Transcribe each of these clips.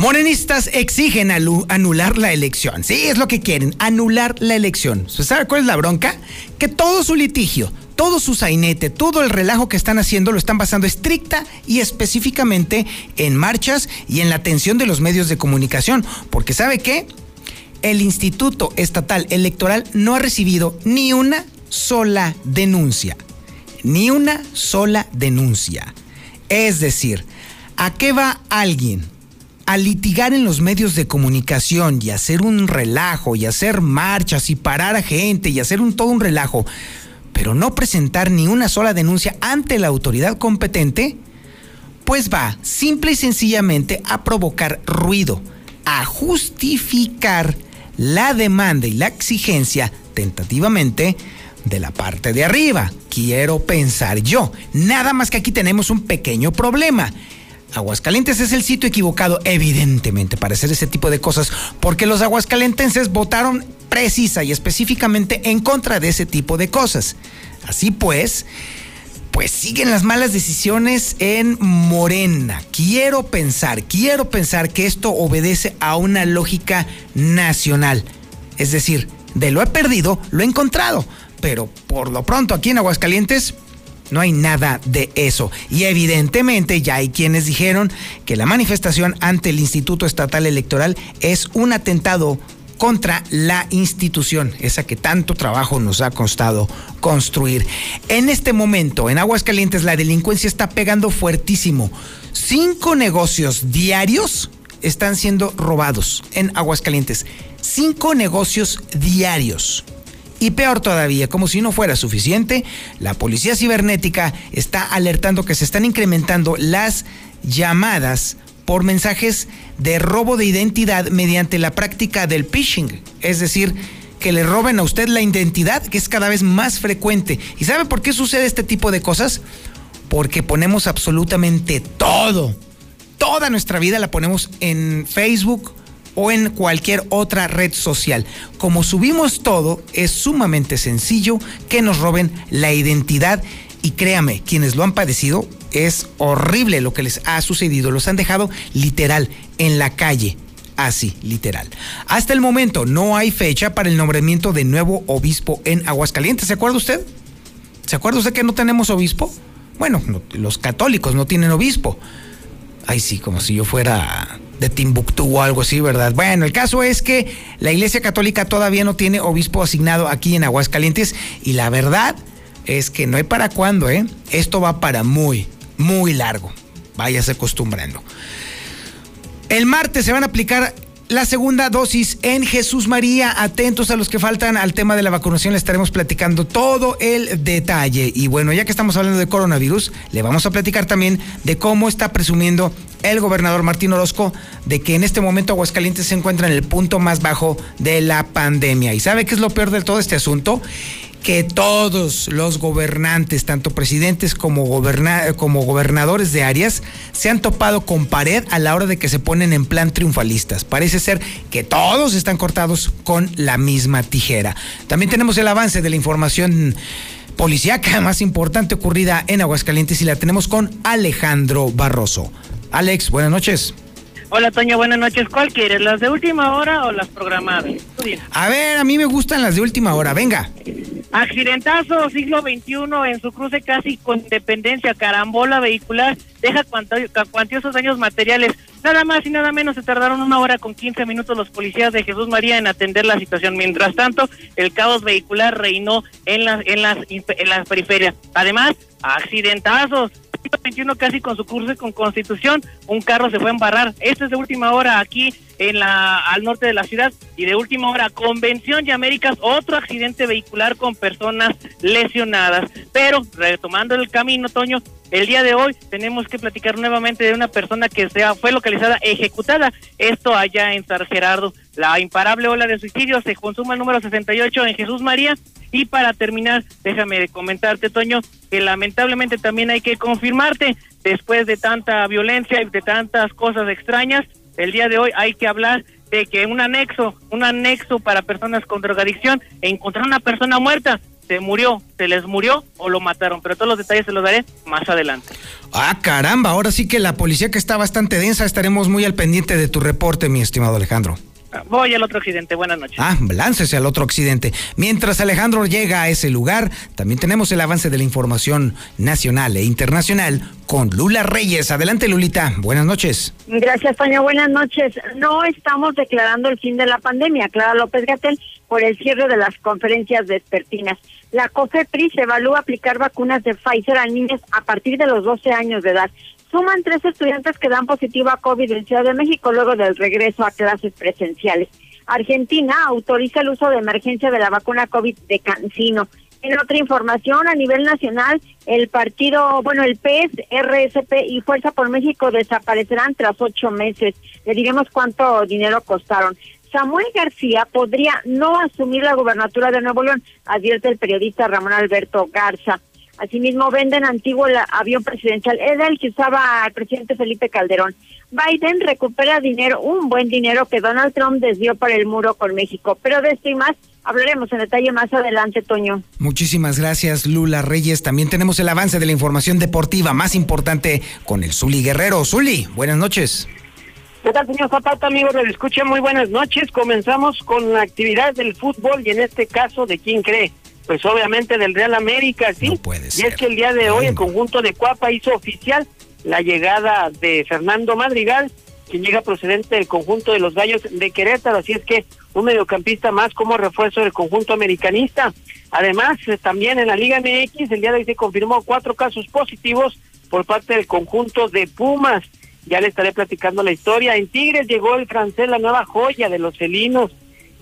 Morenistas exigen anular la elección. Sí, es lo que quieren, anular la elección. ¿Sabe cuál es la bronca? Que todo su litigio, todo su sainete, todo el relajo que están haciendo lo están basando estricta y específicamente en marchas y en la atención de los medios de comunicación. Porque ¿sabe qué? El Instituto Estatal Electoral no ha recibido ni una sola denuncia. Ni una sola denuncia. Es decir, ¿a qué va alguien a litigar en los medios de comunicación y hacer un relajo y hacer marchas y parar a gente y hacer un todo un relajo, pero no presentar ni una sola denuncia ante la autoridad competente, pues va simple y sencillamente a provocar ruido, a justificar la demanda y la exigencia tentativamente de la parte de arriba. Quiero pensar yo. Nada más que aquí tenemos un pequeño problema Aguascalientes es el sitio equivocado, evidentemente, para hacer ese tipo de cosas, porque los aguascalentenses votaron precisa y específicamente en contra de ese tipo de cosas. Así pues, pues siguen las malas decisiones en Morena. Quiero pensar, quiero pensar que esto obedece a una lógica nacional. Es decir, de lo he perdido, lo he encontrado. Pero por lo pronto aquí en Aguascalientes, no hay nada de eso. Y evidentemente ya hay quienes dijeron que la manifestación ante el Instituto Estatal Electoral es un atentado contra la institución, esa que tanto trabajo nos ha costado construir. En este momento, en Aguascalientes, la delincuencia está pegando fuertísimo. Cinco negocios diarios están siendo robados en Aguascalientes. Cinco negocios diarios. Y peor todavía, como si no fuera suficiente, la policía cibernética está alertando que se están incrementando las llamadas por mensajes de robo de identidad mediante la práctica del phishing, es decir, que le roben a usted la identidad, que es cada vez más frecuente. ¿Y sabe por qué sucede este tipo de cosas? Porque ponemos absolutamente todo, toda nuestra vida la ponemos en Facebook, o en cualquier otra red social. Como subimos todo, es sumamente sencillo que nos roben la identidad y créame, quienes lo han padecido, es horrible lo que les ha sucedido. Los han dejado literal en la calle. Así, literal. Hasta el momento no hay fecha para el nombramiento de nuevo obispo en Aguascalientes. ¿Se acuerda usted? ¿Se acuerda usted que no tenemos obispo? Bueno, los católicos no tienen obispo. Ay, sí, como si yo fuera de Timbuktu o algo así, ¿verdad? Bueno, el caso es que la Iglesia Católica todavía no tiene obispo asignado aquí en Aguascalientes y la verdad es que no hay para cuándo, ¿eh? Esto va para muy, muy largo. Váyase acostumbrando. El martes se van a aplicar la segunda dosis en Jesús María. Atentos a los que faltan al tema de la vacunación, le estaremos platicando todo el detalle. Y bueno, ya que estamos hablando de coronavirus, le vamos a platicar también de cómo está presumiendo el gobernador Martín Orozco de que en este momento Aguascalientes se encuentra en el punto más bajo de la pandemia. ¿Y sabe qué es lo peor de todo este asunto? que todos los gobernantes, tanto presidentes como, como gobernadores de áreas, se han topado con pared a la hora de que se ponen en plan triunfalistas. Parece ser que todos están cortados con la misma tijera. También tenemos el avance de la información policíaca más importante ocurrida en Aguascalientes y la tenemos con Alejandro Barroso. Alex, buenas noches. Hola, Toño, buenas noches. ¿Cuál quieres, las de última hora o las programadas? A ver, a mí me gustan las de última hora, venga. Accidentazo siglo XXI en su cruce casi con independencia, carambola vehicular, deja cuantiosos daños materiales. Nada más y nada menos se tardaron una hora con 15 minutos los policías de Jesús María en atender la situación. Mientras tanto, el caos vehicular reinó en las, en las, en las periferias. Además, accidentazos 21 casi con su curso con Constitución, un carro se fue a embarrar. Esto es de última hora aquí en la al norte de la ciudad y de última hora Convención y Américas otro accidente vehicular con personas lesionadas. Pero retomando el camino, Toño, el día de hoy tenemos que platicar nuevamente de una persona que sea, fue localizada ejecutada, esto allá en San Gerardo. La imparable ola de suicidios se consuma el número 68 en Jesús María. Y para terminar, déjame comentarte, Toño, que lamentablemente también hay que confirmarte, después de tanta violencia y de tantas cosas extrañas, el día de hoy hay que hablar de que un anexo, un anexo para personas con drogadicción, encontrar una persona muerta se murió, se les murió o lo mataron, pero todos los detalles se los daré más adelante. Ah, caramba, ahora sí que la policía que está bastante densa, estaremos muy al pendiente de tu reporte, mi estimado Alejandro. Voy al otro accidente, buenas noches. Ah, láncese al otro accidente. Mientras Alejandro llega a ese lugar, también tenemos el avance de la información nacional e internacional con Lula Reyes. Adelante, Lulita. Buenas noches. Gracias, Toño. Buenas noches. No estamos declarando el fin de la pandemia, Clara López Gatel, por el cierre de las conferencias vespertinas. La COFEPRIS evalúa aplicar vacunas de Pfizer a niños a partir de los 12 años de edad suman tres estudiantes que dan positivo a COVID en Ciudad de México luego del regreso a clases presenciales. Argentina autoriza el uso de emergencia de la vacuna COVID de Cancino. En otra información, a nivel nacional, el partido, bueno, el PES, RSP y Fuerza por México desaparecerán tras ocho meses. Le diremos cuánto dinero costaron. Samuel García podría no asumir la gubernatura de Nuevo León, advierte el periodista Ramón Alberto Garza. Asimismo, venden antiguo el avión presidencial. Era el que usaba el presidente Felipe Calderón. Biden recupera dinero, un buen dinero que Donald Trump desvió para el muro con México. Pero de esto y más hablaremos en detalle más adelante, Toño. Muchísimas gracias, Lula Reyes. También tenemos el avance de la información deportiva más importante con el Zuli Guerrero. Zuli, buenas noches. ¿Qué tal, señor Zapata, amigos? Le escucha muy buenas noches. Comenzamos con la actividad del fútbol y en este caso de quién cree pues obviamente del Real América, sí. y es que el día de hoy el conjunto de Cuapa hizo oficial la llegada de Fernando Madrigal, quien llega procedente del conjunto de los Gallos de Querétaro, así es que un mediocampista más como refuerzo del conjunto americanista. Además, eh, también en la Liga MX, el día de hoy se confirmó cuatro casos positivos por parte del conjunto de Pumas. Ya le estaré platicando la historia. En Tigres llegó el francés, la nueva joya de los felinos,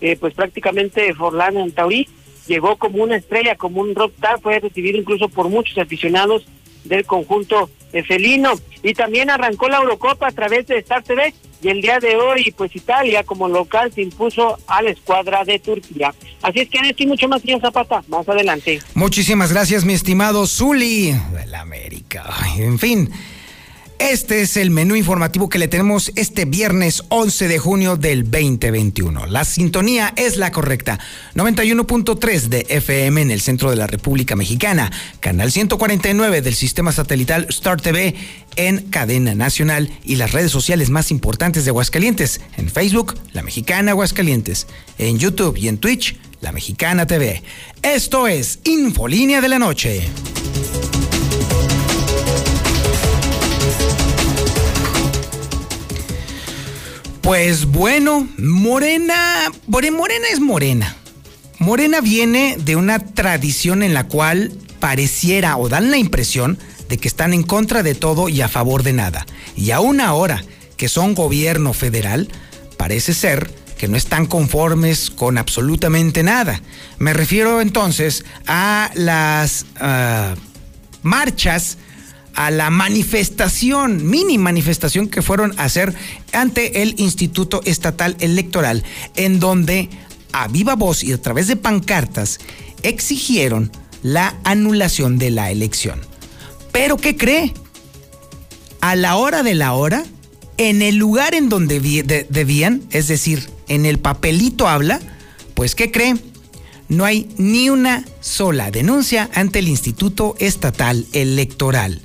eh, pues prácticamente Forlán Antaurí llegó como una estrella, como un rockstar, fue recibido incluso por muchos aficionados del conjunto felino. Y también arrancó la Eurocopa a través de Star TV y el día de hoy, pues Italia como local se impuso a la escuadra de Turquía. Así es que y mucho más, señor Zapata, más adelante. Muchísimas gracias, mi estimado Zuli del América. En fin. Este es el menú informativo que le tenemos este viernes 11 de junio del 2021. La sintonía es la correcta. 91.3 de FM en el centro de la República Mexicana. Canal 149 del sistema satelital Star TV en cadena nacional y las redes sociales más importantes de Aguascalientes. En Facebook, La Mexicana Aguascalientes. En YouTube y en Twitch, La Mexicana TV. Esto es Infolínea de la Noche. Pues bueno, Morena, Morena es Morena. Morena viene de una tradición en la cual pareciera o dan la impresión de que están en contra de todo y a favor de nada. Y aún ahora que son gobierno federal, parece ser que no están conformes con absolutamente nada. Me refiero entonces a las ah, marchas a la manifestación, mini manifestación que fueron a hacer ante el Instituto Estatal Electoral, en donde a viva voz y a través de pancartas exigieron la anulación de la elección. Pero ¿qué cree? A la hora de la hora, en el lugar en donde debían, es decir, en el papelito habla, pues ¿qué cree? No hay ni una sola denuncia ante el Instituto Estatal Electoral.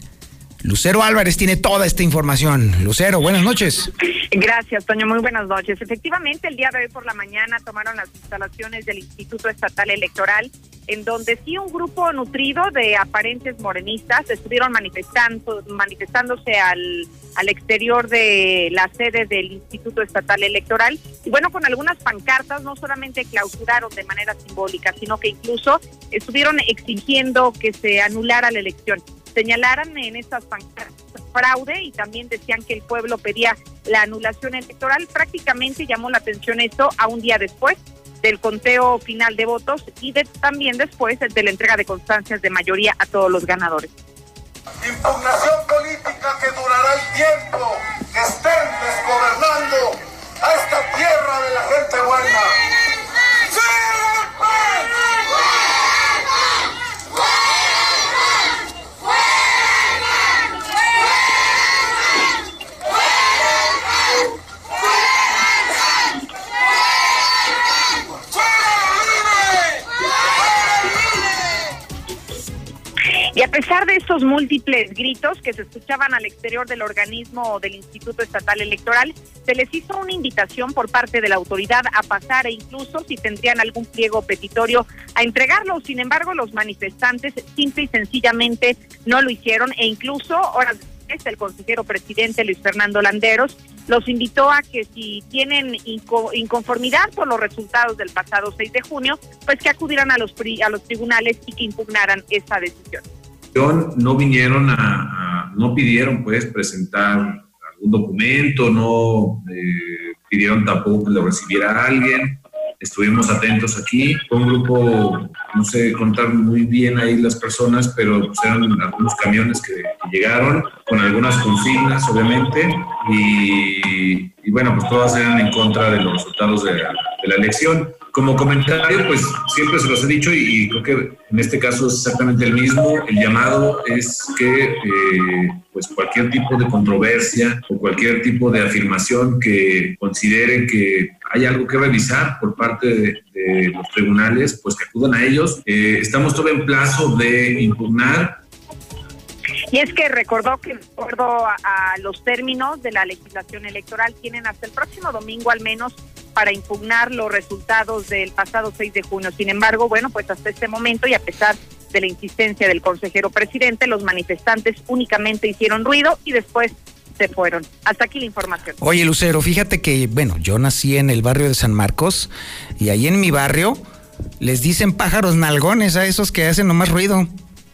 Lucero Álvarez tiene toda esta información. Lucero, buenas noches. Gracias, Toño. Muy buenas noches. Efectivamente, el día de hoy por la mañana tomaron las instalaciones del Instituto Estatal Electoral, en donde sí un grupo nutrido de aparentes morenistas estuvieron manifestando, manifestándose al, al exterior de la sede del Instituto Estatal Electoral. Y bueno, con algunas pancartas, no solamente clausuraron de manera simbólica, sino que incluso estuvieron exigiendo que se anulara la elección. Señalaran en estas pancartas fraude y también decían que el pueblo pedía la anulación electoral. Prácticamente llamó la atención esto a un día después del conteo final de votos y también después de la entrega de constancias de mayoría a todos los ganadores. Impugnación política que durará el tiempo que estén desgobernando a esta tierra de la gente buena. Y a de estos múltiples gritos que se escuchaban al exterior del organismo del Instituto Estatal Electoral, se les hizo una invitación por parte de la autoridad a pasar e incluso si tendrían algún pliego petitorio a entregarlo. Sin embargo, los manifestantes simple y sencillamente no lo hicieron e incluso horas después el consejero presidente Luis Fernando Landeros los invitó a que si tienen inconformidad por los resultados del pasado 6 de junio, pues que acudieran a los, a los tribunales y que impugnaran esa decisión no vinieron a, no pidieron pues presentar algún documento, no eh, pidieron tampoco que lo recibiera alguien. Estuvimos atentos aquí. Fue un grupo, no sé contar muy bien ahí las personas, pero pues, eran algunos camiones que, llegaron con algunas consignas, obviamente, y, bueno, pues todas eran en contra de los resultados de la elección como comentario, pues siempre se los he dicho y, creo que en este caso es exactamente el mismo. El llamado es que eh, pues cualquier tipo de controversia o cualquier tipo de afirmación que considere que hay algo que revisar por parte de, los tribunales, pues que acudan a ellos. Eh, estamos todo en plazo de impugnar y es que recordó que, de acuerdo a, los términos de la legislación electoral, tienen hasta el próximo domingo al menos para impugnar los resultados del pasado 6 de junio. Sin embargo, bueno, pues hasta este momento y a pesar de la insistencia del consejero presidente, los manifestantes únicamente hicieron ruido y después se fueron. Hasta aquí la información. Oye, Lucero, fíjate que, bueno, yo nací en el barrio de San Marcos y ahí en mi barrio les dicen pájaros nalgones a esos que hacen nomás ruido.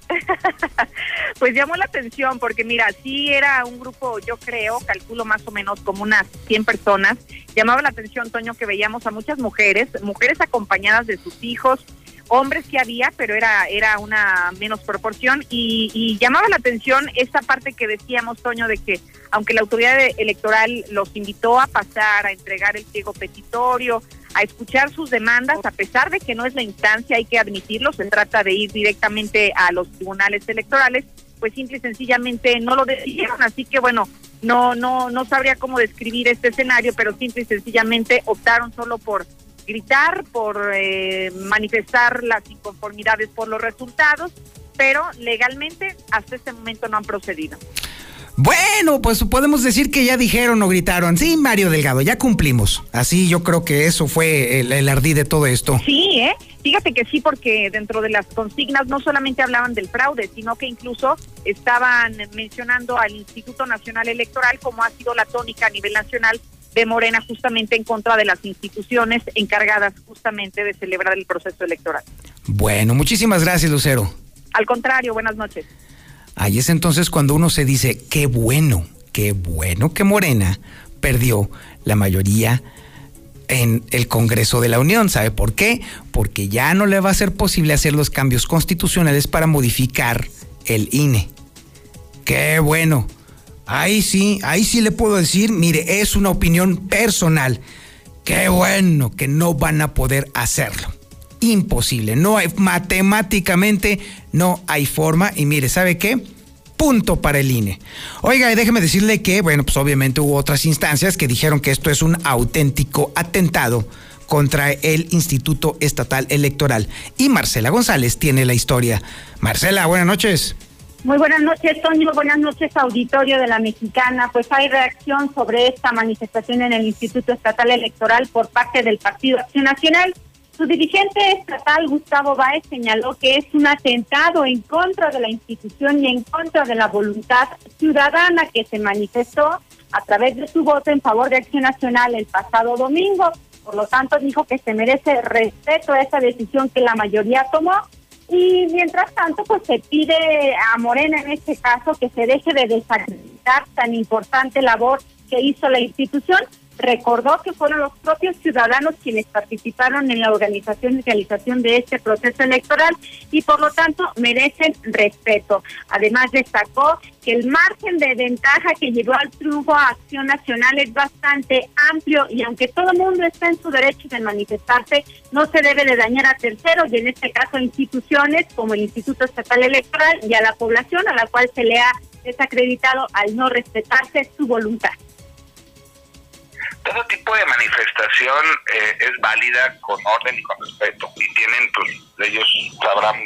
pues llamó la atención porque mira, sí era un grupo, yo creo, calculo más o menos como unas 100 personas. Llamaba la atención, Toño, que veíamos a muchas mujeres, mujeres acompañadas de sus hijos, hombres sí había, pero era, era una menos proporción y, y, llamaba la atención esta parte que decíamos, Toño, de que aunque la autoridad electoral los invitó a pasar, a entregar el pliego petitorio, a escuchar sus demandas, a pesar de que no es la instancia, hay que admitirlo, se trata de ir directamente a los tribunales electorales, pues simple y sencillamente no lo decidieron, así que bueno, no no no sabría cómo describir este escenario, pero simple y sencillamente optaron solo por gritar, por eh, manifestar las inconformidades por los resultados, pero legalmente hasta este momento no han procedido. Bueno, pues podemos decir que ya dijeron o gritaron, sí, Mario Delgado, ya cumplimos. Así yo creo que eso fue el, el ardí de todo esto. Sí, ¿eh? Fíjate que sí, porque dentro de las consignas no solamente hablaban del fraude, sino que incluso estaban mencionando al Instituto Nacional Electoral como ha sido la tónica a nivel nacional de Morena justamente en contra de las instituciones encargadas justamente de celebrar el proceso electoral. Bueno, muchísimas gracias, Lucero. Al contrario, buenas noches. Ahí es entonces cuando uno se dice, qué bueno, qué bueno que Morena perdió la mayoría en el Congreso de la Unión. ¿Sabe por qué? Porque ya no le va a ser posible hacer los cambios constitucionales para modificar el INE. Qué bueno. Ahí sí, ahí sí le puedo decir, mire, es una opinión personal. Qué bueno que no van a poder hacerlo. Imposible, no hay matemáticamente no hay forma y mire, ¿sabe qué? punto para el INE. Oiga, y déjeme decirle que, bueno, pues obviamente hubo otras instancias que dijeron que esto es un auténtico atentado contra el Instituto Estatal Electoral. Y Marcela González tiene la historia. Marcela, buenas noches. Muy buenas noches, Toño. Buenas noches, auditorio de la Mexicana. Pues hay reacción sobre esta manifestación en el Instituto Estatal Electoral por parte del Partido Acción Nacional. Su dirigente estatal, Gustavo Báez, señaló que es un atentado en contra de la institución y en contra de la voluntad ciudadana que se manifestó a través de su voto en favor de Acción Nacional el pasado domingo. Por lo tanto, dijo que se merece respeto a esa decisión que la mayoría tomó Y mientras tanto, pues se pide a Morena en este caso que se deje de desacreditar tan importante labor que hizo la institución recordó que fueron los propios ciudadanos quienes participaron en la organización y realización de este proceso electoral y por lo tanto merecen respeto. Además destacó que el margen de ventaja que llevó al triunfo a Acción Nacional es bastante amplio y aunque todo el mundo está en su derecho de manifestarse, no se debe de dañar a terceros y en este caso a instituciones como el Instituto Estatal Electoral y a la población a la cual se le ha desacreditado al no respetarse su voluntad todo tipo de manifestación eh, es válida con orden y con respeto y tienen pues ellos sabrán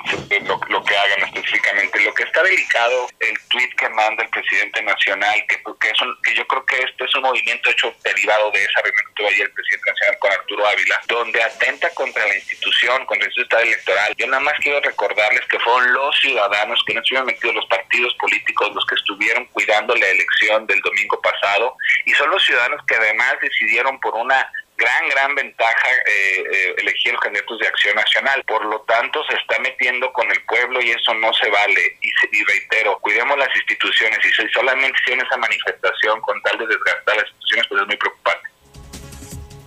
lo, que hagan específicamente. Lo que está delicado el tweet que manda el presidente nacional que, es que yo creo que este es un movimiento hecho derivado de esa reunión que tuvo ayer el presidente nacional con Arturo Ávila donde atenta contra la institución contra el Estado electoral. Yo nada más quiero recordarles que fueron los ciudadanos que no estuvieron metidos los partidos políticos los que estuvieron cuidando la elección del domingo pasado y son los ciudadanos que además decidieron por una gran, gran ventaja eh, eh, elegir los candidatos de Acción Nacional. Por lo tanto, se está metiendo con el pueblo y eso no se vale. Y, y reitero, cuidemos las instituciones y si solamente tiene esa manifestación con tal de desgastar las instituciones, pues es muy preocupante.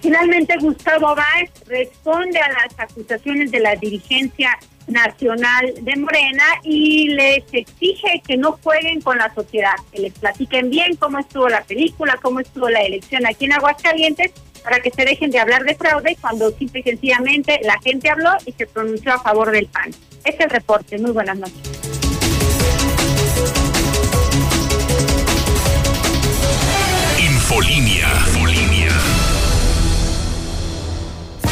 Finalmente, Gustavo Báez responde a las acusaciones de la dirigencia nacional de Morena y les exige que no jueguen con la sociedad, que les platiquen bien cómo estuvo la película, cómo estuvo la elección aquí en Aguascalientes, para que se dejen de hablar de fraude cuando simple y sencillamente la gente habló y se pronunció a favor del PAN. Este es el reporte. Muy buenas noches. Infolinia.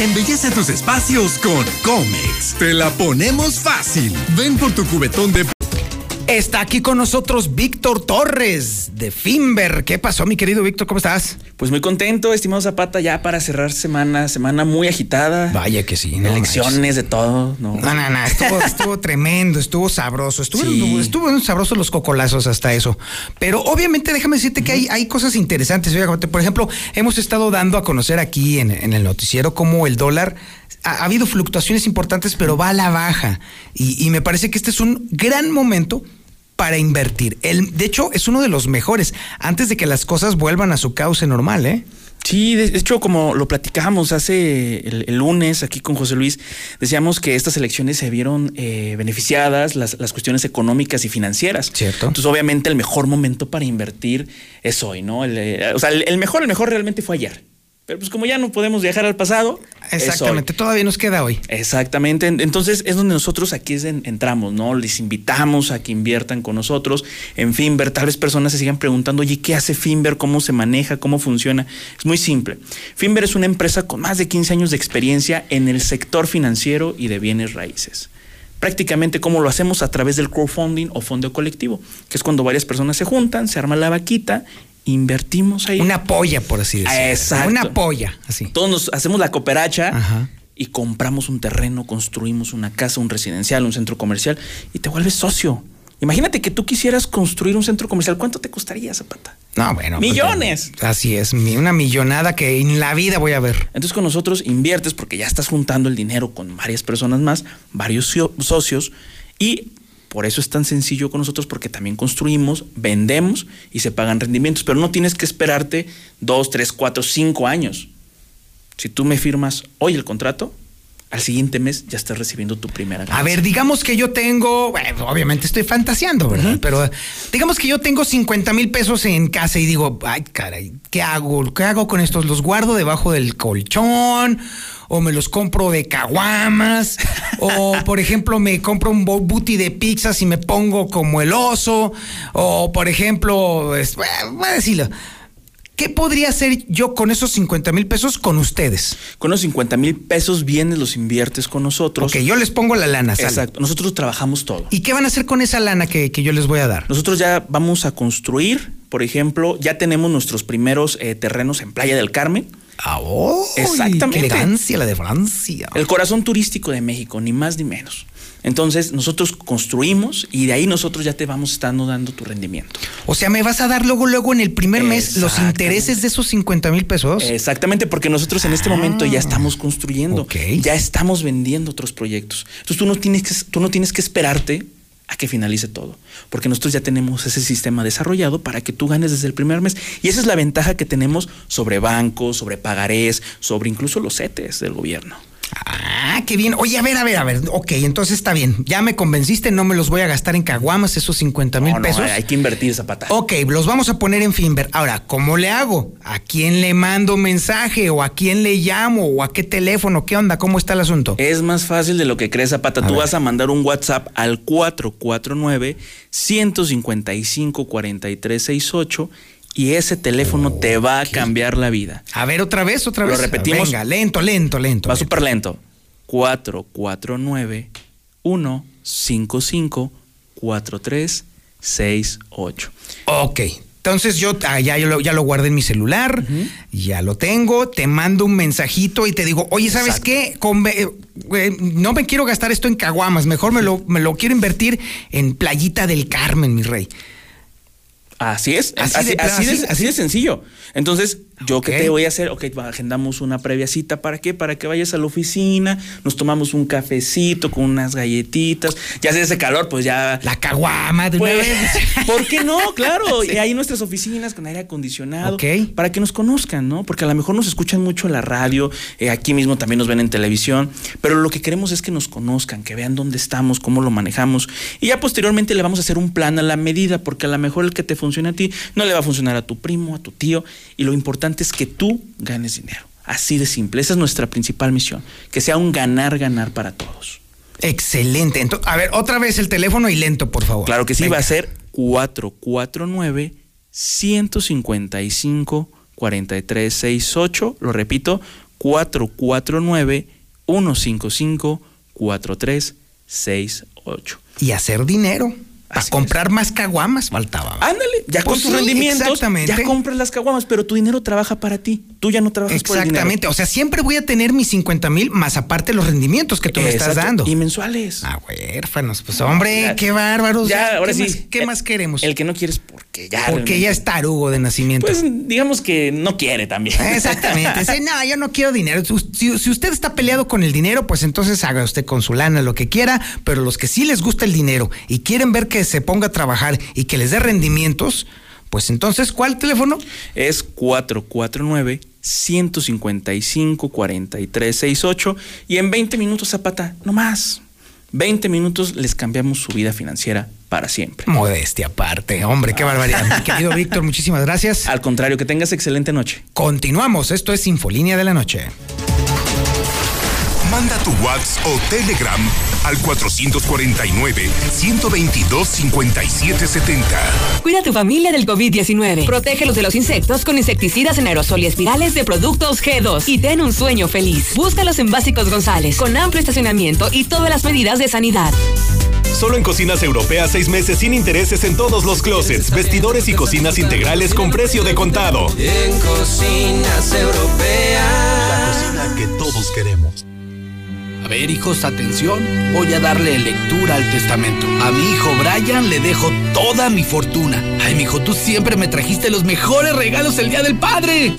Embellece tus espacios con Comex. Te la ponemos fácil. Ven por tu cubetón de Está aquí con nosotros Víctor Torres de Finver. ¿Qué pasó, mi querido Víctor? ¿Cómo estás? Pues muy contento, estimado Zapata, ya para cerrar semana, semana muy agitada. Vaya que sí, ¿no? Elecciones de todo, ¿no? No, no, no, estuvo, tremendo, estuvo sabroso, estuvo, estuvo sabroso los cocolazos hasta eso. Pero obviamente déjame decirte que hay, hay cosas interesantes. Por ejemplo, hemos estado dando a conocer aquí en, el noticiero cómo el dólar ha, habido fluctuaciones importantes, pero va a la baja. Y, y me parece que este es un gran momento para invertir. El, de hecho, es uno de los mejores antes de que las cosas vuelvan a su cauce normal, ¿eh? Sí, de hecho, como lo platicábamos hace el, lunes aquí con José Luis, decíamos que estas elecciones se vieron eh, beneficiadas, las, las, cuestiones económicas y financieras. Cierto. Entonces, obviamente, el mejor momento para invertir es hoy, ¿no? Eh, o sea, el mejor, el mejor realmente fue ayer. Pero pues como ya no podemos viajar al pasado. Exactamente, todavía nos queda hoy. Exactamente. Entonces es donde nosotros aquí entramos, ¿no? Les invitamos a que inviertan con nosotros en Finver. Tal vez personas se sigan preguntando, oye, ¿qué hace Finver? ¿Cómo se maneja? ¿Cómo funciona? Es muy simple. Finver es una empresa con más de 15 años de experiencia en el sector financiero y de bienes raíces prácticamente como lo hacemos a través del crowdfunding o fondo colectivo, que es cuando varias personas se juntan, se arma la vaquita invertimos ahí. Una polla, por así decirlo. Exacto. Una polla, así. Todos nos hacemos la cooperacha y compramos un terreno, construimos una casa, un residencial, un centro comercial y te vuelves socio. Imagínate que tú quisieras construir un centro comercial. ¿Cuánto te costaría, Zapata? No, bueno. Pues, Millones. así es, una millonada que en la vida voy a ver. Entonces con nosotros inviertes porque ya estás juntando el dinero con varias personas más, varios socios y por eso es tan sencillo con nosotros porque también construimos, vendemos y se pagan rendimientos, pero no tienes que esperarte dos, tres, cuatro, cinco años. Si tú me firmas hoy el contrato, al siguiente mes ya estás recibiendo tu primera ganancia. A ver, digamos que yo tengo, bueno, obviamente estoy fantaseando, ¿verdad? Pero digamos que yo tengo 50 mil pesos en casa y digo, ay, caray, ¿qué hago? ¿Qué hago con estos? ¿Los guardo debajo del colchón? o me los compro de caguamas, o por ejemplo me compro un booty de pizzas y me pongo como el oso, o por ejemplo, voy a decirlo. ¿Qué podría hacer yo con esos 50 mil pesos con ustedes? Con los 50 mil pesos vienes, los inviertes con nosotros. Ok, yo les pongo la lana. Exacto, nosotros trabajamos todo. ¿Y qué van a hacer con esa lana que, yo les voy a dar? Nosotros ya vamos a construir, por ejemplo, ya tenemos nuestros primeros eh, terrenos en Playa del Carmen Ah, oh, Exactamente. Qué elegancia la de Francia. El corazón turístico de México, ni más ni menos. Entonces, nosotros construimos y de ahí nosotros ya te vamos estando dando tu rendimiento. O sea, me vas a dar luego, luego en el primer mes los intereses de esos 50 mil pesos. Exactamente, porque nosotros en este momento ya ah, estamos construyendo, ya estamos vendiendo otros proyectos. Entonces tú no tienes que, tú no tienes que esperarte a que finalice todo, porque nosotros ya tenemos ese sistema desarrollado para que tú ganes desde el primer mes. Y esa es la ventaja que tenemos sobre bancos, sobre pagarés, sobre incluso los CETES del gobierno. Ah, qué bien. Oye, a ver, a ver, a ver. Ok, entonces está bien. Ya me convenciste, no me los voy a gastar en caguamas, esos 50 mil pesos. hay que invertir Zapata. Ok, los vamos a poner en Finver. Ahora, ¿cómo le hago? ¿A quién le mando mensaje? ¿O a quién le llamo? ¿O a qué teléfono? ¿Qué onda? ¿Cómo está el asunto? Es más fácil de lo que crees, Zapata. Tú vas a mandar un WhatsApp al 449 155 4368 y ese teléfono te va a cambiar la vida. A ver, otra vez, otra vez. Lo repetimos. Venga, lento, lento, lento. Va súper lento. 449 155 4368. Ok. Entonces yo ah, ya, lo, ya, lo, guardé en mi celular, ya lo tengo, te mando un mensajito y te digo, oye, ¿sabes qué? Eh, eh, no me quiero gastar esto en caguamas, mejor me lo, me lo quiero invertir en Playita del Carmen, mi rey. Así es, así, así, de, sencillo. Entonces, yo qué te voy a hacer, ok, agendamos una previa cita, ¿para qué? Para que vayas a la oficina, nos tomamos un cafecito con unas galletitas, ya hace ese calor, pues ya... La caguama de pues, ¿Por qué no? Claro, y hay nuestras oficinas con aire acondicionado, para que nos conozcan, ¿no? Porque a lo mejor nos escuchan mucho en la radio, eh, aquí mismo también nos ven en televisión, pero lo que queremos es que nos conozcan, que vean dónde estamos, cómo lo manejamos, y ya posteriormente le vamos a hacer un plan a la medida, porque a lo mejor el que te funciona a ti no le va a funcionar a tu primo, a tu tío, y lo importante es que tú ganes dinero. Así de simple. Esa es nuestra principal misión. Que sea un ganar-ganar para todos. Excelente. Entonces, a ver, otra vez el teléfono y lento, por favor. Claro que sí, va a ser 449 155 4368. Lo repito, 449 155 4368. Y hacer dinero. A comprar más caguamas faltaba. Ándale, ya con pues tus rendimientos, ya compras las caguamas, pero tu dinero trabaja para ti. Tú ya no trabajas por el Exactamente, o sea, siempre voy a tener mis 50 mil más aparte los rendimientos que tú me estás dando. Y mensuales. Ah, huérfanos, pues hombre, qué bárbaros. Ya, ahora ¿Qué sí. Más, ¿Qué más queremos? El que no quieres porque ya. Porque ya es tarugo de nacimiento. Pues digamos que no quiere también. Exactamente. no, yo no quiero dinero. Si, si usted está peleado con el dinero, pues entonces haga usted con su lana lo que quiera, pero los que sí les gusta el dinero y quieren ver que se ponga a trabajar y que les dé rendimientos, pues entonces, ¿cuál teléfono? Es 449 155 4368 y en 20 minutos Zapata, no más. 20 minutos les cambiamos su vida financiera para siempre. Modestia aparte, hombre, qué barbaridad. Mi querido Víctor, muchísimas gracias. Al contrario, que tengas excelente noche. Continuamos, esto es Infolínea de la Noche. Manda tu WhatsApp o Telegram al 449-122-5770. Cuida a tu familia del COVID-19. Protégelos de los insectos con insecticidas en aerosol y espirales de productos G2 y ten un sueño feliz. Búscalos en Básicos González, con amplio estacionamiento y todas las medidas de sanidad. Solo en Cocinas Europeas, seis meses sin intereses en todos los closets, vestidores y cocinas integrales con precio de contado. En Cocinas Hijos, atención. Voy a darle lectura al testamento. A mi hijo Brian le dejo toda mi fortuna. Ay, mi hijo, tú siempre me trajiste los mejores regalos el día del padre.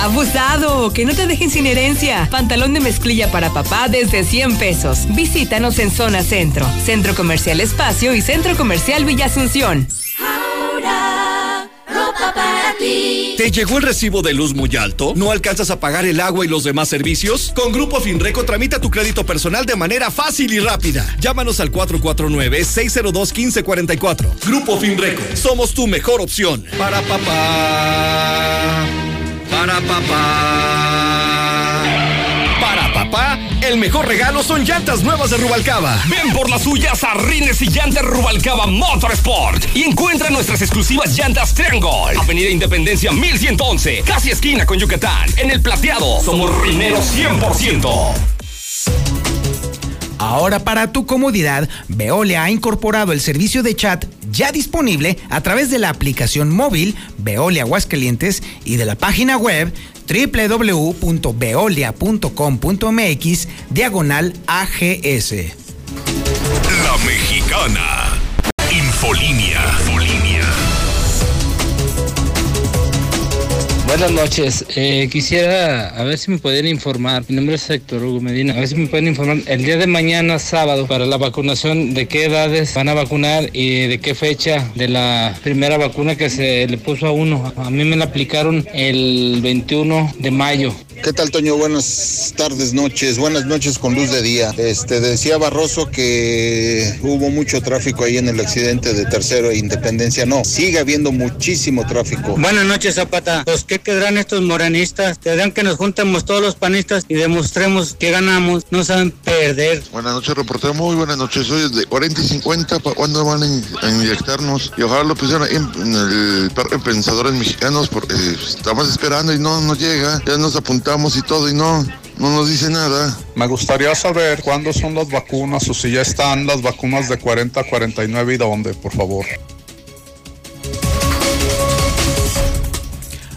Abusado, que no te dejen sin herencia. Pantalón de mezclilla para papá desde 100 pesos. Visítanos en Zona Centro, Centro Comercial Espacio y Centro Comercial Villa Asunción. Para ti. ¿Te llegó el recibo de luz muy alto? ¿No alcanzas a pagar el agua y los demás servicios? Con Grupo Finreco tramita tu crédito personal de manera fácil y rápida. Llámanos al 449-602-1544. Grupo Finreco, somos tu mejor opción. Para papá. Para papá. Para papá, el mejor regalo son llantas nuevas de Rubalcaba. Ven por las suyas a Rines y Llantas Rubalcaba Motorsport y encuentra nuestras exclusivas llantas Triangle. Avenida Independencia 1111, casi esquina con Yucatán. En el plateado, somos rineros 100%. Ahora para tu comodidad, Veolia ha incorporado el servicio de chat ya disponible a través de la aplicación móvil Veolia Aguascalientes y de la página web www.veolia.com.mx diagonal AGS. mexicana. Infolínea. Infolínea. Buenas noches. Eh, quisiera a ver si me pueden informar. Mi nombre es Héctor Hugo Medina. A ver si me pueden informar el día de mañana, sábado, para la vacunación, de qué edades van a vacunar y de qué fecha de la primera vacuna que se le puso a uno. A mí me la aplicaron el 21 de mayo. ¿Qué tal, Toño? Buenas tardes, noches. Buenas noches con luz de día. Este decía Barroso que hubo mucho tráfico ahí en el accidente de Tercero e Independencia. No, sigue habiendo muchísimo tráfico. Buenas noches, Zapata. Pues, ¿qué quedarán estos moranistas? Tendrán que nos juntemos todos los panistas y demostremos que ganamos. No saben perder. Buenas noches, reportero. Muy buenas noches. Hoy es de 40 y 50. ¿Para cuándo van a, in- a inyectarnos? Y ojalá lo pusieran ahí en, el parque de pensadores mexicanos porque eh, estamos esperando y no nos llega. Ya nos apuntamos y todo y no, no nos dice nada. Me gustaría saber cuándo son las vacunas o si ya están las vacunas de 40 a 49 y dónde, por favor.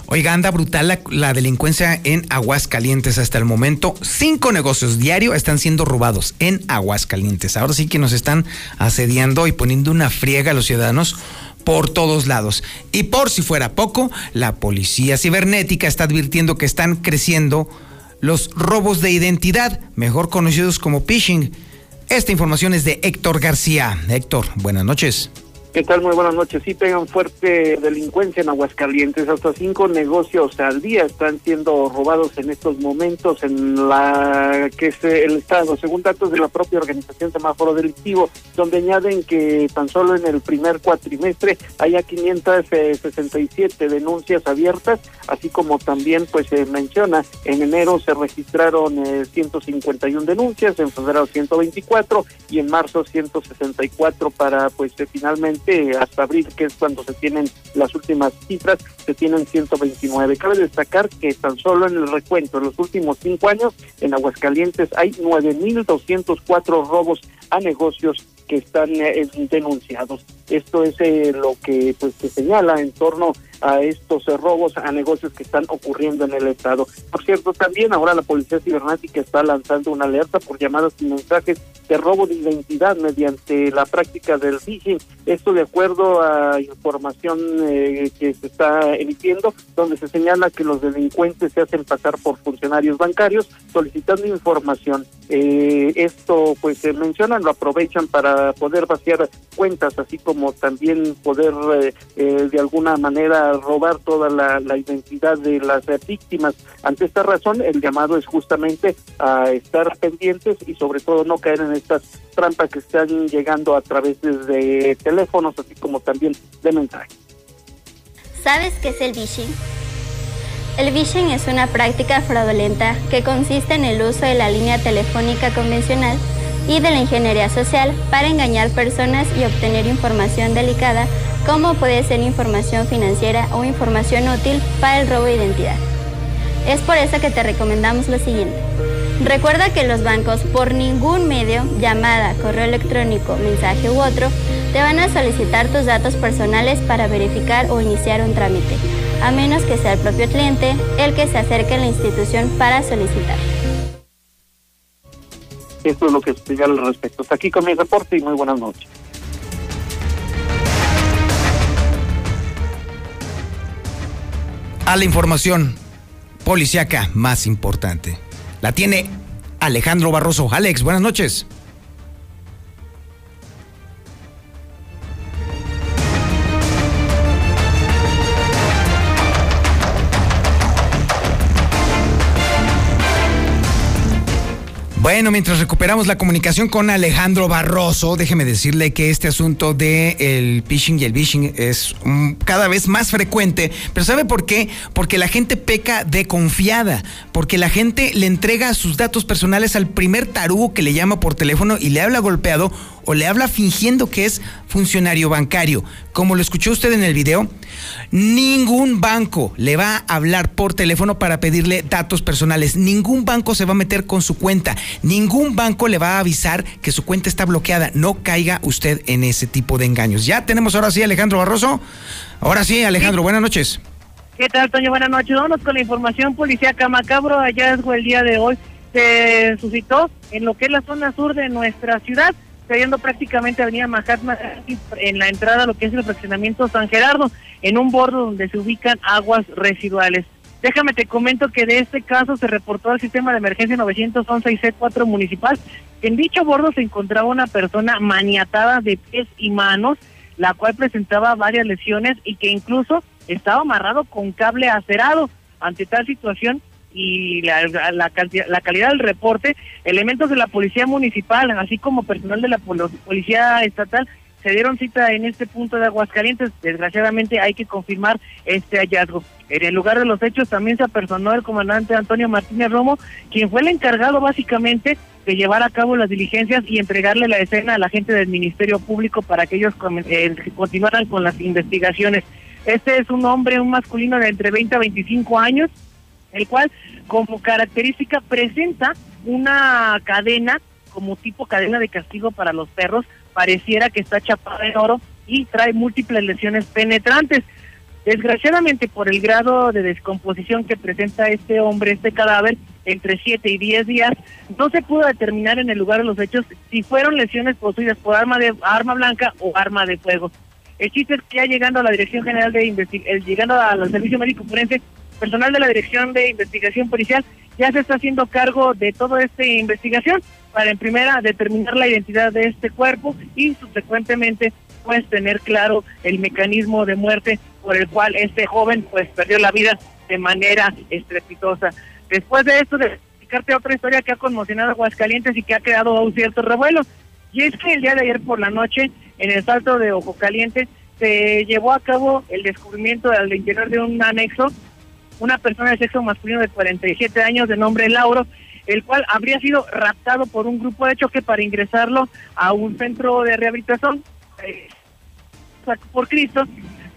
Oiga, anda brutal la, la delincuencia en Aguascalientes hasta el momento. Cinco negocios diarios están siendo robados en Aguascalientes. Ahora sí que nos están asediando y poniendo una friega a los ciudadanos por todos lados. Y por si fuera poco, la policía cibernética está advirtiendo que están creciendo los robos de identidad, mejor conocidos como phishing. Esta información es de Héctor García. Héctor, buenas noches. ¿Qué tal? Muy buenas noches. Sí pegan fuerte delincuencia en Aguascalientes. Hasta cinco negocios al día están siendo robados en estos momentos en la que es el estado, según datos de la propia organización Semáforo Delictivo, donde añaden que tan solo en el primer cuatrimestre haya 567 denuncias abiertas, así como también pues se menciona en enero se registraron eh, 151 denuncias, en febrero 124 y en marzo 164 para pues eh, finalmente hasta abril, que es cuando se tienen las últimas cifras, se tienen 129. Cabe destacar que tan solo en el recuento en los últimos cinco años en Aguascalientes hay 9.204 robos a negocios que están eh, denunciados. Esto es eh, lo que pues se señala en torno a estos eh, robos a negocios que están ocurriendo en el estado. Por cierto, también ahora la Policía Cibernética está lanzando una alerta por llamadas y mensajes de robo de identidad mediante la práctica del phishing. Esto de acuerdo a información eh, que se está emitiendo, donde se señala que los delincuentes se hacen pasar por funcionarios bancarios solicitando información. Eh, esto, pues se mencionan, lo aprovechan para poder vaciar cuentas, así como también poder eh, eh, de alguna manera robar toda la, la identidad de las víctimas. Ante esta razón, el llamado es justamente a estar pendientes y sobre todo no caer en estas trampas que están llegando a través de teléfonos, así como también de mensajes. ¿Sabes qué es el phishing? El phishing es una práctica fraudulenta que consiste en el uso de la línea telefónica convencional y de la ingeniería social para engañar personas y obtener información delicada como puede ser información financiera o información útil para el robo de identidad. Es por eso que te recomendamos lo siguiente. Recuerda que los bancos por ningún medio, llamada, correo electrónico, mensaje u otro, te van a solicitar tus datos personales para verificar o iniciar un trámite, a menos que sea el propio cliente el que se acerque a la institución para solicitar. Esto es lo que señala al respecto. Hasta aquí con mi reporte y muy buenas noches. A la información policiaca más importante. La tiene Alejandro Barroso. Alex, buenas noches. Bueno, mientras recuperamos la comunicación con Alejandro Barroso, déjeme decirle que este asunto de el phishing y el phishing es cada vez más frecuente, pero ¿sabe por qué? Porque la gente peca de confiada, porque la gente le entrega sus datos personales al primer tarugo que le llama por teléfono y le habla golpeado o le habla fingiendo que es funcionario bancario. Como lo escuchó usted en el video, ningún banco le va a hablar por teléfono para pedirle datos personales. Ningún banco se va a meter con su cuenta. Ningún banco le va a avisar que su cuenta está bloqueada. No caiga usted en ese tipo de engaños. Ya tenemos ahora sí Alejandro Barroso. Ahora sí, Alejandro, buenas noches. ¿Qué tal, Toño? Buenas noches. Vámonos con la información policíaca. Macabro hallazgo el día de hoy se suscitó en lo que es la zona sur de nuestra ciudad. Cayendo prácticamente Avenida Mahatma en la entrada a lo que es el fraccionamiento San Gerardo, en un bordo donde se ubican aguas residuales. Déjame te comento que de este caso se reportó al sistema de emergencia 911 y C4 municipal. En dicho bordo se encontraba una persona maniatada de pies y manos, la cual presentaba varias lesiones y que incluso estaba amarrado con cable acerado. Ante tal situación y la, la, calidad del reporte, elementos de la policía municipal, así como personal de la policía estatal, se dieron cita en este punto de Aguascalientes. Desgraciadamente hay que confirmar este hallazgo. En el lugar de los hechos también se apersonó el comandante Antonio Martínez Romo, quien fue el encargado básicamente de llevar a cabo las diligencias y entregarle la escena a la gente del Ministerio Público para que ellos eh, continuaran con las investigaciones. Este es un hombre, un masculino de entre 20 a 25 años, el cual como característica presenta una cadena como tipo cadena de castigo para los perros, pareciera que está chapada en oro y trae múltiples lesiones penetrantes. Desgraciadamente, por el grado de descomposición que presenta este hombre, este cadáver, entre 7 y 10 días, no se pudo determinar en el lugar de los hechos si fueron lesiones producidas por arma de arma blanca o arma de fuego. El chiste es que ya llegando a la Dirección General de Investigación, llegando al Servicio Médico Forense, personal de la Dirección de Investigación Policial ya se está haciendo cargo de toda esta investigación para en primera determinar la identidad de este cuerpo y subsecuentemente pues tener claro el mecanismo de muerte por el cual este joven pues perdió la vida de manera estrepitosa. Después de esto, de explicarte otra historia que ha conmocionado a Aguascalientes y que ha creado un cierto revuelo. Y es que el día de ayer por la noche, en el salto de Ojo Caliente, se llevó a cabo el descubrimiento al interior de un anexo, una persona de sexo masculino de 47 años de nombre Lauro, el cual habría sido raptado por un grupo de choque para ingresarlo a un centro de rehabilitación eh, por Cristo,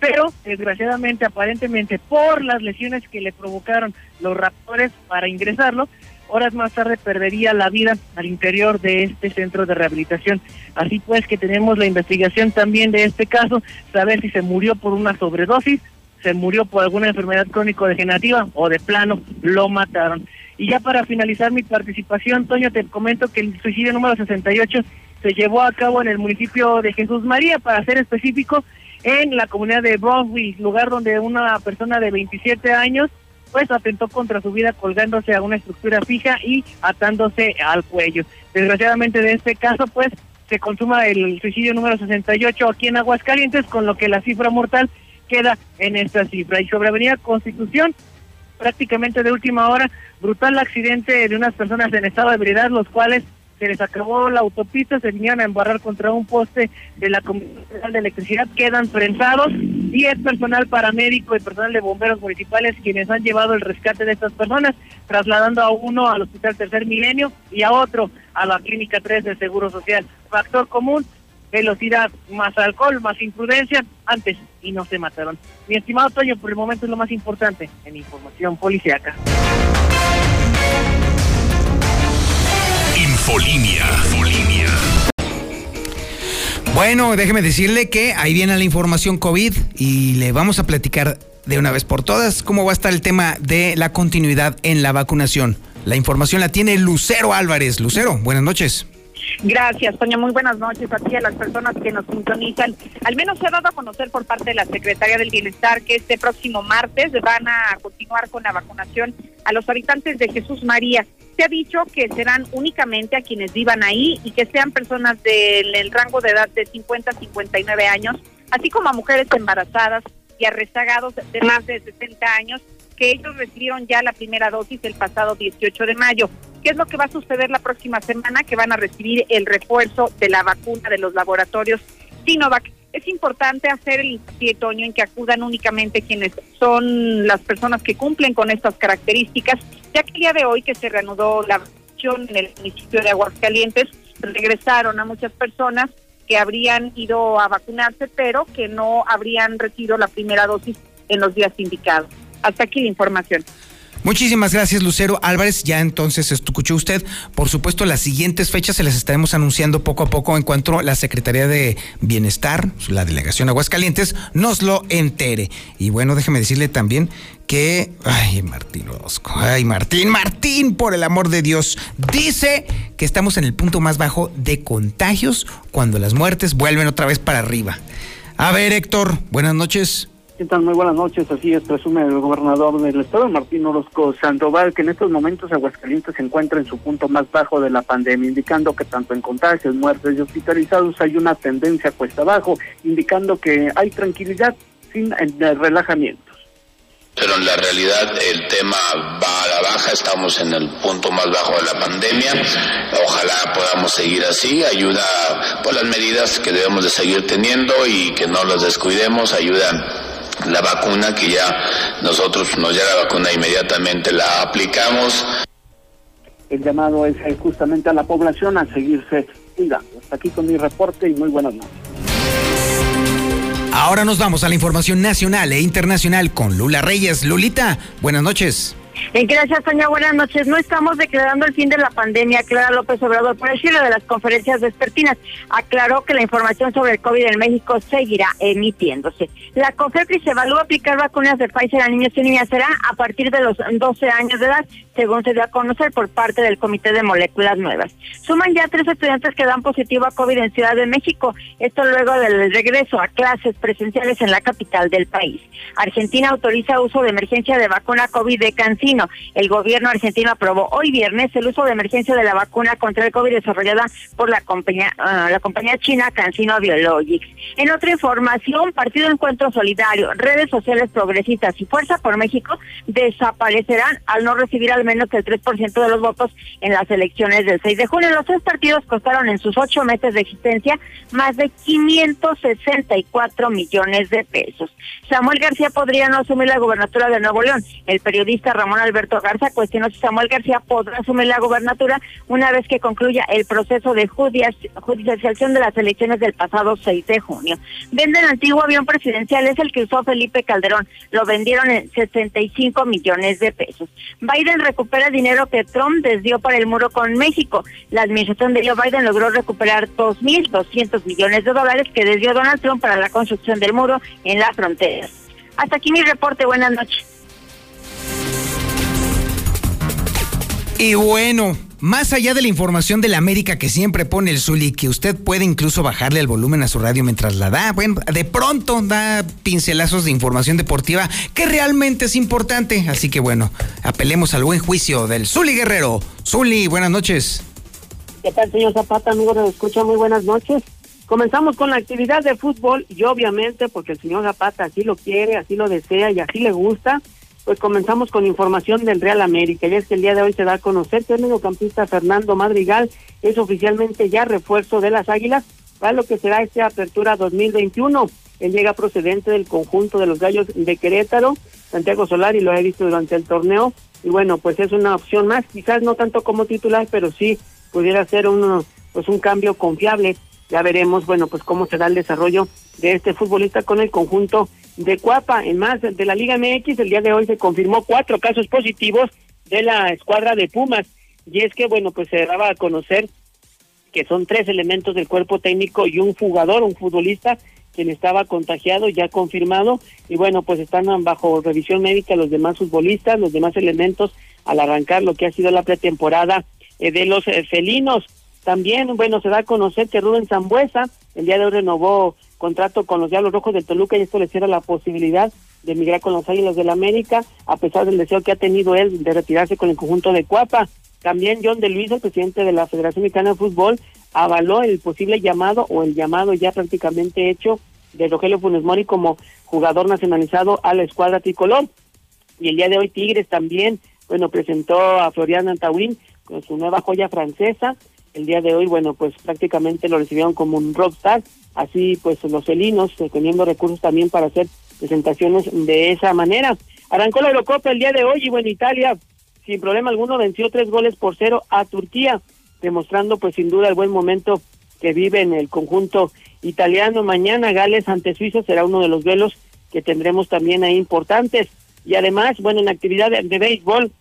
pero desgraciadamente, aparentemente, por las lesiones que le provocaron los raptores para ingresarlo, horas más tarde perdería la vida al interior de este centro de rehabilitación. Así pues que tenemos la investigación también de este caso, saber si se murió por una sobredosis, se murió por alguna enfermedad crónico-degenerativa o de plano lo mataron. Y ya para finalizar mi participación, Toño, te comento que el suicidio número 68 se llevó a cabo en el municipio de Jesús María, para ser específico, en la comunidad de Brownsville, lugar donde una persona de 27 años pues atentó contra su vida colgándose a una estructura fija y atándose al cuello. Desgraciadamente de este caso pues se consuma el suicidio número 68 aquí en Aguascalientes, con lo que la cifra mortal queda en esta cifra. Y sobre Avenida Constitución, prácticamente de última hora, brutal accidente de unas personas en estado de ebriedad, los cuales se les acabó la autopista, se vinieron a embarrar contra un poste de la Comisión de Electricidad, quedan prensados y es personal paramédico y personal de bomberos municipales quienes han llevado el rescate de estas personas, trasladando a uno al Hospital Tercer Milenio y a otro a la Clínica 3 del Seguro Social. Factor común, velocidad más alcohol, más imprudencia, antes y no se mataron. Mi estimado Toño, por el momento es lo más importante en información policiaca. Infolinia. Bueno, déjeme decirle que ahí viene la información COVID y le vamos a platicar de una vez por todas cómo va a estar el tema de la continuidad en la vacunación. La información la tiene Lucero Álvarez. Lucero, buenas noches. Gracias, Toño. Muy buenas noches a ti a las personas que nos sintonizan. Al menos se ha dado a conocer por parte de la Secretaría del Bienestar que este próximo martes van a continuar con la vacunación a los habitantes de Jesús María. Se ha dicho que serán únicamente a quienes vivan ahí y que sean personas del rango de edad de 50 a 59 años, así como a mujeres embarazadas y a rezagados de más de 60 años que ellos recibieron ya la primera dosis el pasado 18 de mayo. ¿Qué es lo que va a suceder la próxima semana? Que van a recibir el refuerzo de la vacuna de los laboratorios Sinovac. Es importante hacer el hincapié, Toño, en que acudan únicamente quienes son las personas que cumplen con estas características, ya que el día de hoy que se reanudó la vacunación en el municipio de Aguascalientes, regresaron a muchas personas que habrían ido a vacunarse, pero que no habrían recibido la primera dosis en los días indicados. Hasta aquí la información. Muchísimas gracias, Lucero Álvarez. Ya entonces escuchó usted. Por supuesto, las siguientes fechas se las estaremos anunciando poco a poco en cuanto la Secretaría de Bienestar, la delegación Aguascalientes, nos lo entere. Y bueno, déjeme decirle también que. Ay, Martín Orozco. Ay, Martín, Martín, por el amor de Dios. Dice que estamos en el punto más bajo de contagios cuando las muertes vuelven otra vez para arriba. A ver, Héctor, buenas noches. Muy buenas noches. Así es, presume el gobernador del estado, Martín Orozco Sandoval, que en estos momentos Aguascalientes se encuentra en su punto más bajo de la pandemia, indicando que tanto en contagios, muertes y hospitalizados hay una tendencia cuesta abajo, indicando que hay tranquilidad sin eh, relajamientos. Pero en la realidad el tema va a la baja, estamos en el punto más bajo de la pandemia. Ojalá podamos seguir así, ayuda por las medidas que debemos de seguir teniendo y que no las descuidemos, ayuda la vacuna que ya nosotros nos llega la vacuna inmediatamente la aplicamos. El llamado es justamente a la población a seguirse cuidando. Hasta aquí con mi reporte y muy buenas noches. Ahora nos vamos a la información nacional e internacional con Lula Reyes. Lulita, buenas noches. Eh, gracias, Toña. Buenas noches. No estamos declarando el fin de la pandemia, Clara López Obrador, por cierre de las conferencias vespertinas. Aclaró que la información sobre el COVID en México seguirá emitiéndose. La COFEPRIS evalúa aplicar vacunas de Pfizer a niños y niñas. Será a partir de los 12 años de edad, según se dio a conocer por parte del Comité de Moléculas Nuevas. Suman ya tres estudiantes que dan positivo a COVID en Ciudad de México. Esto luego del regreso a clases presenciales en la capital del país. Argentina autoriza uso de emergencia de vacuna COVID de cáncer el gobierno argentino aprobó hoy viernes el uso de emergencia de la vacuna contra el COVID desarrollada por la compañía, ah, la compañía china Cancino Biologics. En otra información, Partido Encuentro Solidario, redes sociales progresistas y Fuerza por México desaparecerán al no recibir al menos el 3% de los votos en las elecciones del 6 de junio. Los tres partidos costaron en sus ocho meses de existencia más de 564 millones de pesos. Samuel García podría no asumir la gubernatura de Nuevo León. El periodista Ramón Alberto Garza cuestionó si Samuel García podrá asumir la gobernatura una vez que concluya el proceso de judicialización de las elecciones del pasado 6 de junio. Venden antiguo avión presidencial, es el que usó Felipe Calderón. Lo vendieron en 65 millones de pesos. Biden recupera dinero que Trump desvió para el muro con México. La administración de Joe Biden logró recuperar 2.200 millones de dólares que desvió Donald Trump para la construcción del muro en la frontera. Hasta aquí mi reporte. Buenas noches. Y bueno, más allá de la información de la América que siempre pone el Zuli, que usted puede incluso bajarle el volumen a su radio mientras la da, bueno, de pronto da pincelazos de información deportiva que realmente es importante. Así que bueno, apelemos al buen juicio del Zuli Guerrero. Zuli, buenas noches. ¿Qué tal, señor Zapata, amigo de Escucha? Muy buenas noches. Comenzamos con la actividad de fútbol y obviamente porque el señor Zapata así lo quiere, así lo desea y así le gusta, pues comenzamos con información del Real América. Y es que el día de hoy se da a conocer que el mediocampista Fernando Madrigal es oficialmente ya refuerzo de las Águilas para lo que será esta apertura 2021. Él llega procedente del conjunto de los Gallos de Querétaro. Santiago Solari lo ha visto durante el torneo. Y bueno, pues es una opción más, quizás no tanto como titular, pero sí pudiera ser un, pues un cambio confiable. Ya veremos, bueno, pues cómo será el desarrollo de este futbolista con el conjunto de Cuapa. En más de la Liga MX, el día de hoy se confirmó cuatro casos positivos de la escuadra de Pumas. Y es que, bueno, pues se daba a conocer que son tres elementos del cuerpo técnico y un jugador, un futbolista, quien estaba contagiado, ya confirmado. Y bueno, pues están bajo revisión médica los demás futbolistas, los demás elementos al arrancar lo que ha sido la pretemporada eh, de los eh, felinos. También, bueno, se da a conocer que Rubén Zambuesa el día de hoy renovó contrato con los Diablos Rojos de Toluca y esto le cierra la posibilidad de emigrar con los Águilas del América, a pesar del deseo que ha tenido él de retirarse con el conjunto de Cuapa. También John de Luis, el presidente de la Federación Mexicana de Fútbol, avaló el posible llamado o el llamado ya prácticamente hecho de Rogelio Funes Mori como jugador nacionalizado a la escuadra tricolor. Y el día de hoy Tigres también, bueno, presentó a Florian Antawin con su nueva joya francesa. El día de hoy, bueno, pues prácticamente lo recibieron como un rockstar así pues los felinos eh, teniendo recursos también para hacer presentaciones de esa manera. Arrancó la Eurocopa el día de hoy y bueno, Italia sin problema alguno venció tres goles por cero a Turquía, demostrando pues sin duda el buen momento que vive en el conjunto italiano. Mañana Gales ante Suiza será uno de los duelos que tendremos también ahí importantes. Y además, bueno, en actividad de, de béisbol,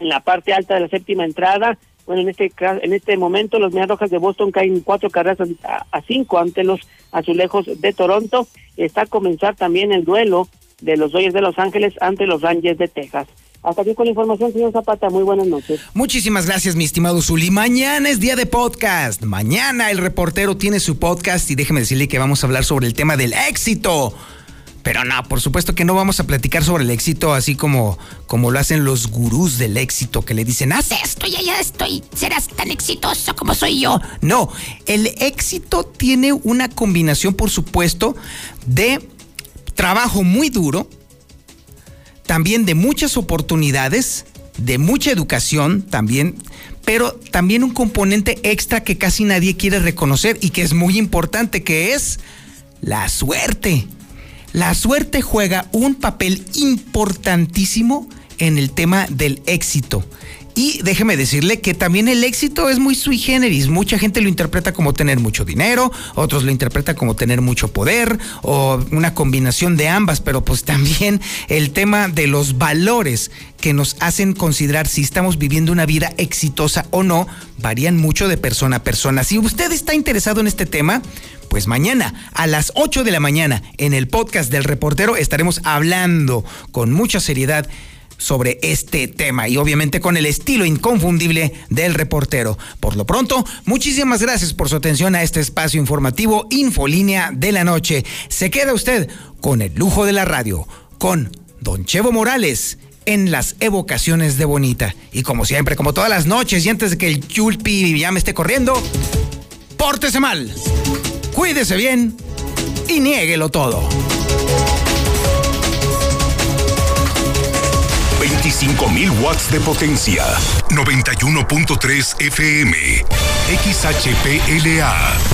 en la parte alta de la séptima entrada, bueno, en este en este momento los Medias Rojas de Boston caen cuatro carreras a, cinco ante los Azulejos de Toronto. Está a comenzar también el duelo de los Dodgers de Los Ángeles ante los Rangers de Texas. Hasta aquí con la información, señor Zapata. Muy buenas noches. Muchísimas gracias, mi estimado Zuli. Mañana es día de podcast. Mañana el reportero tiene su podcast y déjeme decirle que vamos a hablar sobre el tema del éxito. Pero no, por supuesto que no vamos a platicar sobre el éxito así como, como lo hacen los gurús del éxito que le dicen, haz esto y ya estoy, serás tan exitoso como soy yo. No, el éxito tiene una combinación, por supuesto, de trabajo muy duro, también de muchas oportunidades, de mucha educación también, pero también un componente extra que casi nadie quiere reconocer y que es muy importante, que es la suerte. La suerte juega un papel importantísimo en el tema del éxito. Y déjeme decirle que también el éxito es muy sui generis. Mucha gente lo interpreta como tener mucho dinero, otros lo interpretan como tener mucho poder o una combinación de ambas, pero pues también el tema de los valores que nos hacen considerar si estamos viviendo una vida exitosa o no varían mucho de persona a persona. Si usted está interesado en este tema, pues mañana a las 8 de la mañana en el podcast del reportero estaremos hablando con mucha seriedad sobre este tema y obviamente con el estilo inconfundible del reportero. Por lo pronto, muchísimas gracias por su atención a este espacio informativo Infolínea de la Noche. Se queda usted con el lujo de la radio, con Don Chevo Morales en las evocaciones de Bonita. Y como siempre, como todas las noches y antes de que el Chulpi ya me esté corriendo, pórtese mal, cuídese bien y niéguelo todo. 25.000 watts de potencia. 91.3 FM. XHPLA.